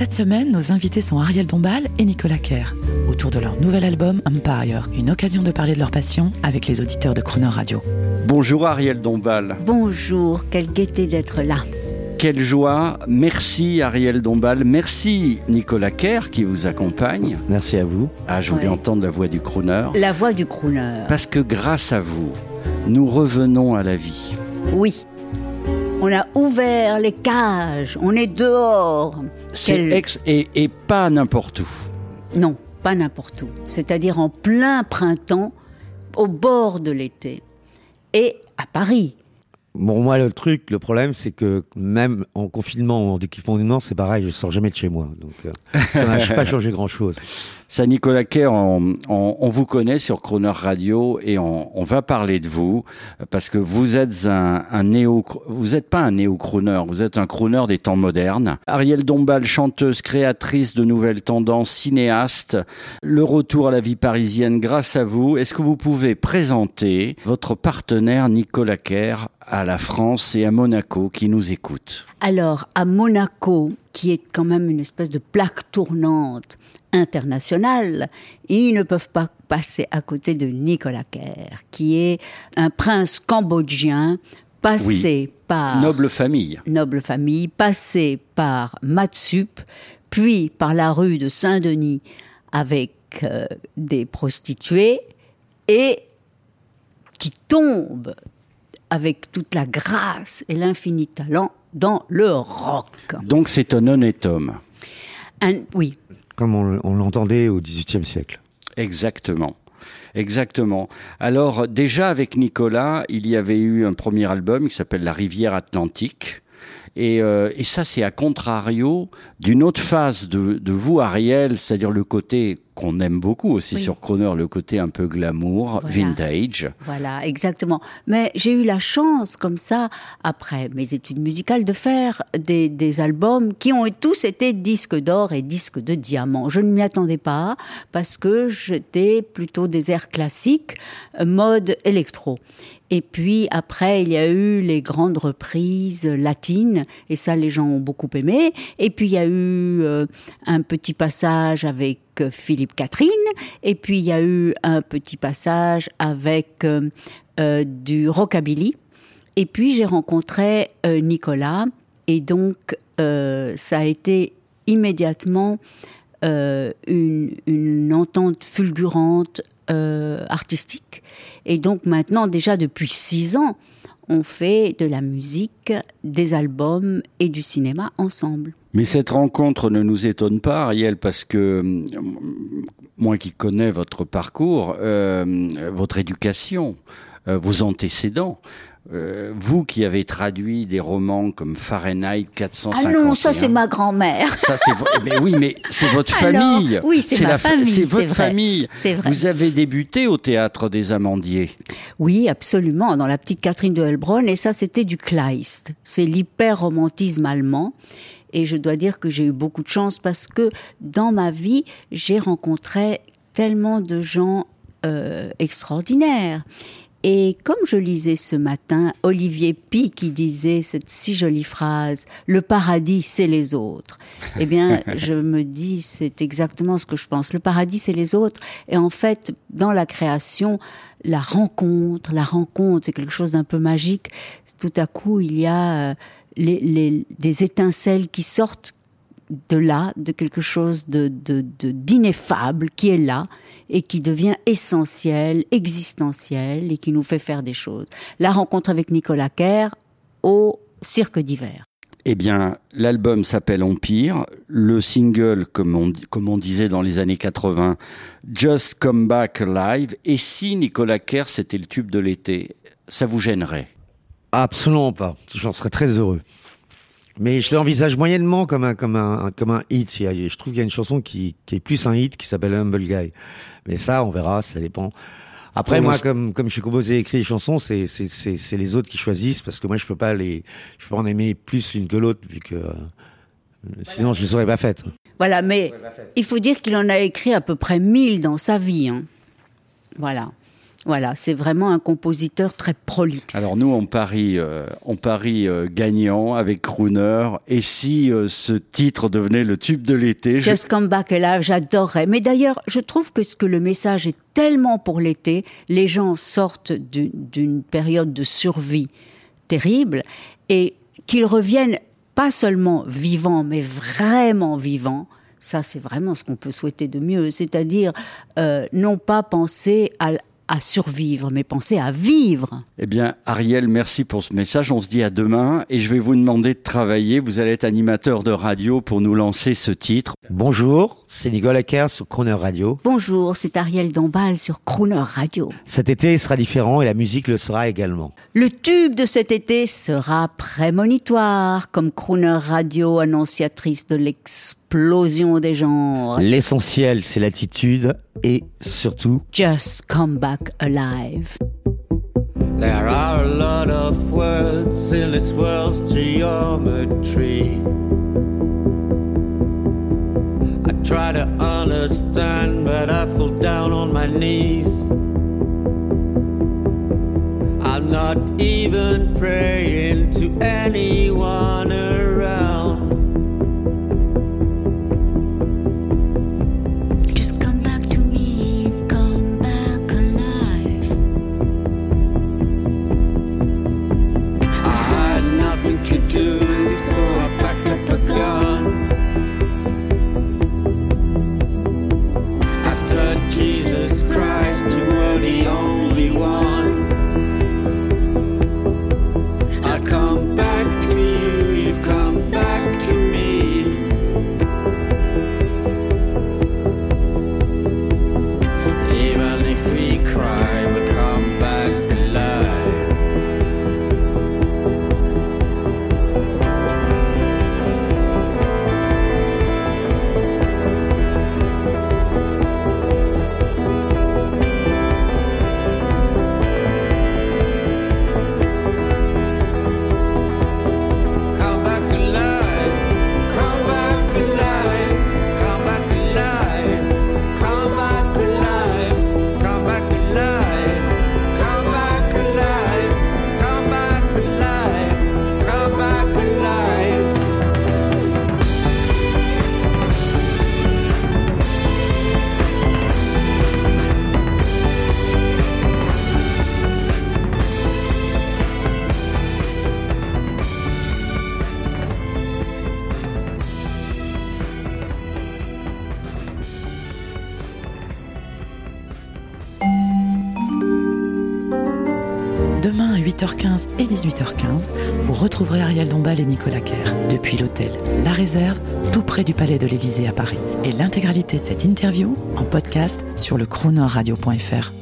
Cette semaine, nos invités sont Ariel Dombal et Nicolas Kerr, autour de leur nouvel album Empire, une occasion de parler de leur passion avec les auditeurs de Croner Radio. Bonjour Ariel Dombal. Bonjour, quelle gaieté d'être là. Quelle joie. Merci Ariel Dombal. Merci Nicolas Kerr qui vous accompagne. Merci à vous. Ah, je voulais Ouais. entendre la voix du crooner. La voix du crooner. Parce que grâce à vous, nous revenons à la vie. Oui. On a ouvert les cages, on est dehors. C'est Quel- ex et, et pas n'importe où. Non, pas n'importe où. C'est-à-dire en plein printemps, au bord de l'été. Et à Paris. Bon, moi, le truc, le problème, c'est que même en confinement ou en déconfinement, c'est pareil, je sors jamais de chez moi. Donc, euh, ça n'a pas changé grand-chose. Ça, Nicolas Kerr, on, on- on vous connaît sur Croner Radio et on, on va parler de vous parce que vous êtes un, un néo, vous n'êtes pas un néo-crooner, vous êtes un crooner des temps modernes. Ariel Dombal, chanteuse, créatrice de nouvelles tendances, cinéaste, le retour à la vie parisienne grâce à vous. Est-ce que vous pouvez présenter votre partenaire Nicolas Kerr à la France et à Monaco qui nous écoutent Alors, à Monaco, qui est quand même une espèce de plaque tournante internationale, ils ne peuvent pas passer à côté de Nicolas Kerr, qui est un prince cambodgien passé par Noble famille. noble famille, passé par Matsup, puis par la rue de Saint-Denis avec euh, des prostituées et qui tombe avec toute la grâce et l'infini talent dans le rock. Donc c'est un honnête homme. Un- oui, Comme on, on l'entendait au XVIIIe siècle. Exactement. Exactement. Alors déjà avec Nicolas, il y avait eu un premier album qui s'appelle La rivière atlantique. Et, euh, et ça, c'est à contrario d'une autre phase de, de vous, Ariel, c'est-à-dire le côté qu'on aime beaucoup aussi Oui. sur Croner, le côté un peu glamour, Voilà. vintage. Voilà, exactement. Mais j'ai eu la chance, comme ça, après mes études musicales, de faire des, des albums qui ont tous été disques d'or et disques de diamant. Je ne m'y attendais pas parce que j'étais plutôt des airs classiques, mode électro. Et puis après, il y a eu les grandes reprises latines, et ça, les gens ont beaucoup aimé. Et puis il y a eu euh, un petit passage avec euh, Philippe Catherine, et puis il y a eu un petit passage avec euh, euh, du rockabilly. Et puis j'ai rencontré Nicolas, et donc ça a été immédiatement une, une entente fulgurante artistique. Et donc maintenant, déjà depuis six ans, on fait de la musique, des albums et du cinéma ensemble. Mais cette rencontre ne nous étonne pas, Ariel, parce que hum, moi qui connais votre parcours, euh, votre éducation, euh, vos antécédents, euh, vous qui avez traduit des romans comme Fahrenheit 451. Ah non, ça c'est ma grand-mère. Ça, c'est mais oui, mais c'est votre Alors, famille. oui, c'est ma la famille, C'est votre vrai. famille. Vrai. Vous avez débuté au théâtre des Amandiers. Oui, absolument, dans la petite Catherine de Helbronn, et ça c'était du Kleist. C'est l'hyper-romantisme allemand. Et je dois dire que j'ai eu beaucoup de chance parce que dans ma vie, j'ai rencontré tellement de gens euh, extraordinaires. Et comme je lisais ce matin Olivier Pi qui disait cette si jolie phrase Le paradis, c'est les autres. Eh bien, je me dis, c'est exactement ce que je pense. Le paradis, c'est les autres. Et en fait, dans la création, la rencontre, la rencontre, c'est quelque chose d'un peu magique. Tout à coup, il y a euh, des étincelles qui sortent de là, de quelque chose de, de, de- d'ineffable qui est là et qui devient essentiel, existentiel et qui nous fait faire des choses. La rencontre avec Nicolas Kerr au Cirque d'hiver. Eh bien, l'album s'appelle Empire. Le single, comme on, comme on disait dans les années 80, Just Come Back Alive. Et si Nicolas Kerr, c'était le tube de l'été, ça vous gênerait? Absolument pas. J'en serais très heureux. Mais je l'envisage moyennement comme un, comme un, comme un hit. Je trouve qu'il y a une chanson qui, qui est plus un hit qui s'appelle Humble Guy. Mais ça, on verra, ça dépend. Après, moi, comme, comme je suis composé et écrit les chansons, c'est, c'est, c'est, c'est les autres qui choisissent parce que moi, je peux pas les, je peux en aimer plus l'une que l'autre vu que, euh, sinon, je les aurais pas faites. Voilà, mais il faut dire qu'il en a écrit à peu près 1000 dans sa vie. Hein. Voilà. Voilà, c'est vraiment un compositeur très prolixe. Alors nous, on parie, euh, on parie euh, gagnant avec Crooner. Et si euh, ce titre devenait le tube de l'été Just Come Back Alive, j'adorerais. Mais d'ailleurs, je trouve que, que le message est tellement pour l'été. Les gens sortent d'une période de survie terrible et qu'ils reviennent pas seulement vivants, mais vraiment vivants. Ça, c'est vraiment ce qu'on peut souhaiter de mieux. C'est-à-dire, non pas penser à, à survivre, mais penser à vivre. Eh bien, Ariel, merci pour ce message. On se dit à demain et je vais vous demander de travailler. Vous allez être animateur de radio pour nous lancer ce titre. Bonjour, c'est Nicolas Kerr sur Croner Radio. Bonjour, c'est Ariel Dombal sur Croner Radio. Cet été sera différent et la musique le sera également. Le tube de cet été sera prémonitoire, comme Crooner Radio, annonciatrice de l'explosion des genres. L'essentiel, c'est l'attitude et surtout Just Come Back Alive. There are a lot of words in this world's geometry. I try to understand, but I fall down on my knees. I'm not even praying to anyone 17h15 et 18h15, vous retrouverez Ariel Dombal et Nicolas Kerr depuis l'hôtel La Réserve, tout près du Palais de l'Élysée à Paris. Et l'intégralité de cette interview en podcast sur le chronoradio.fr.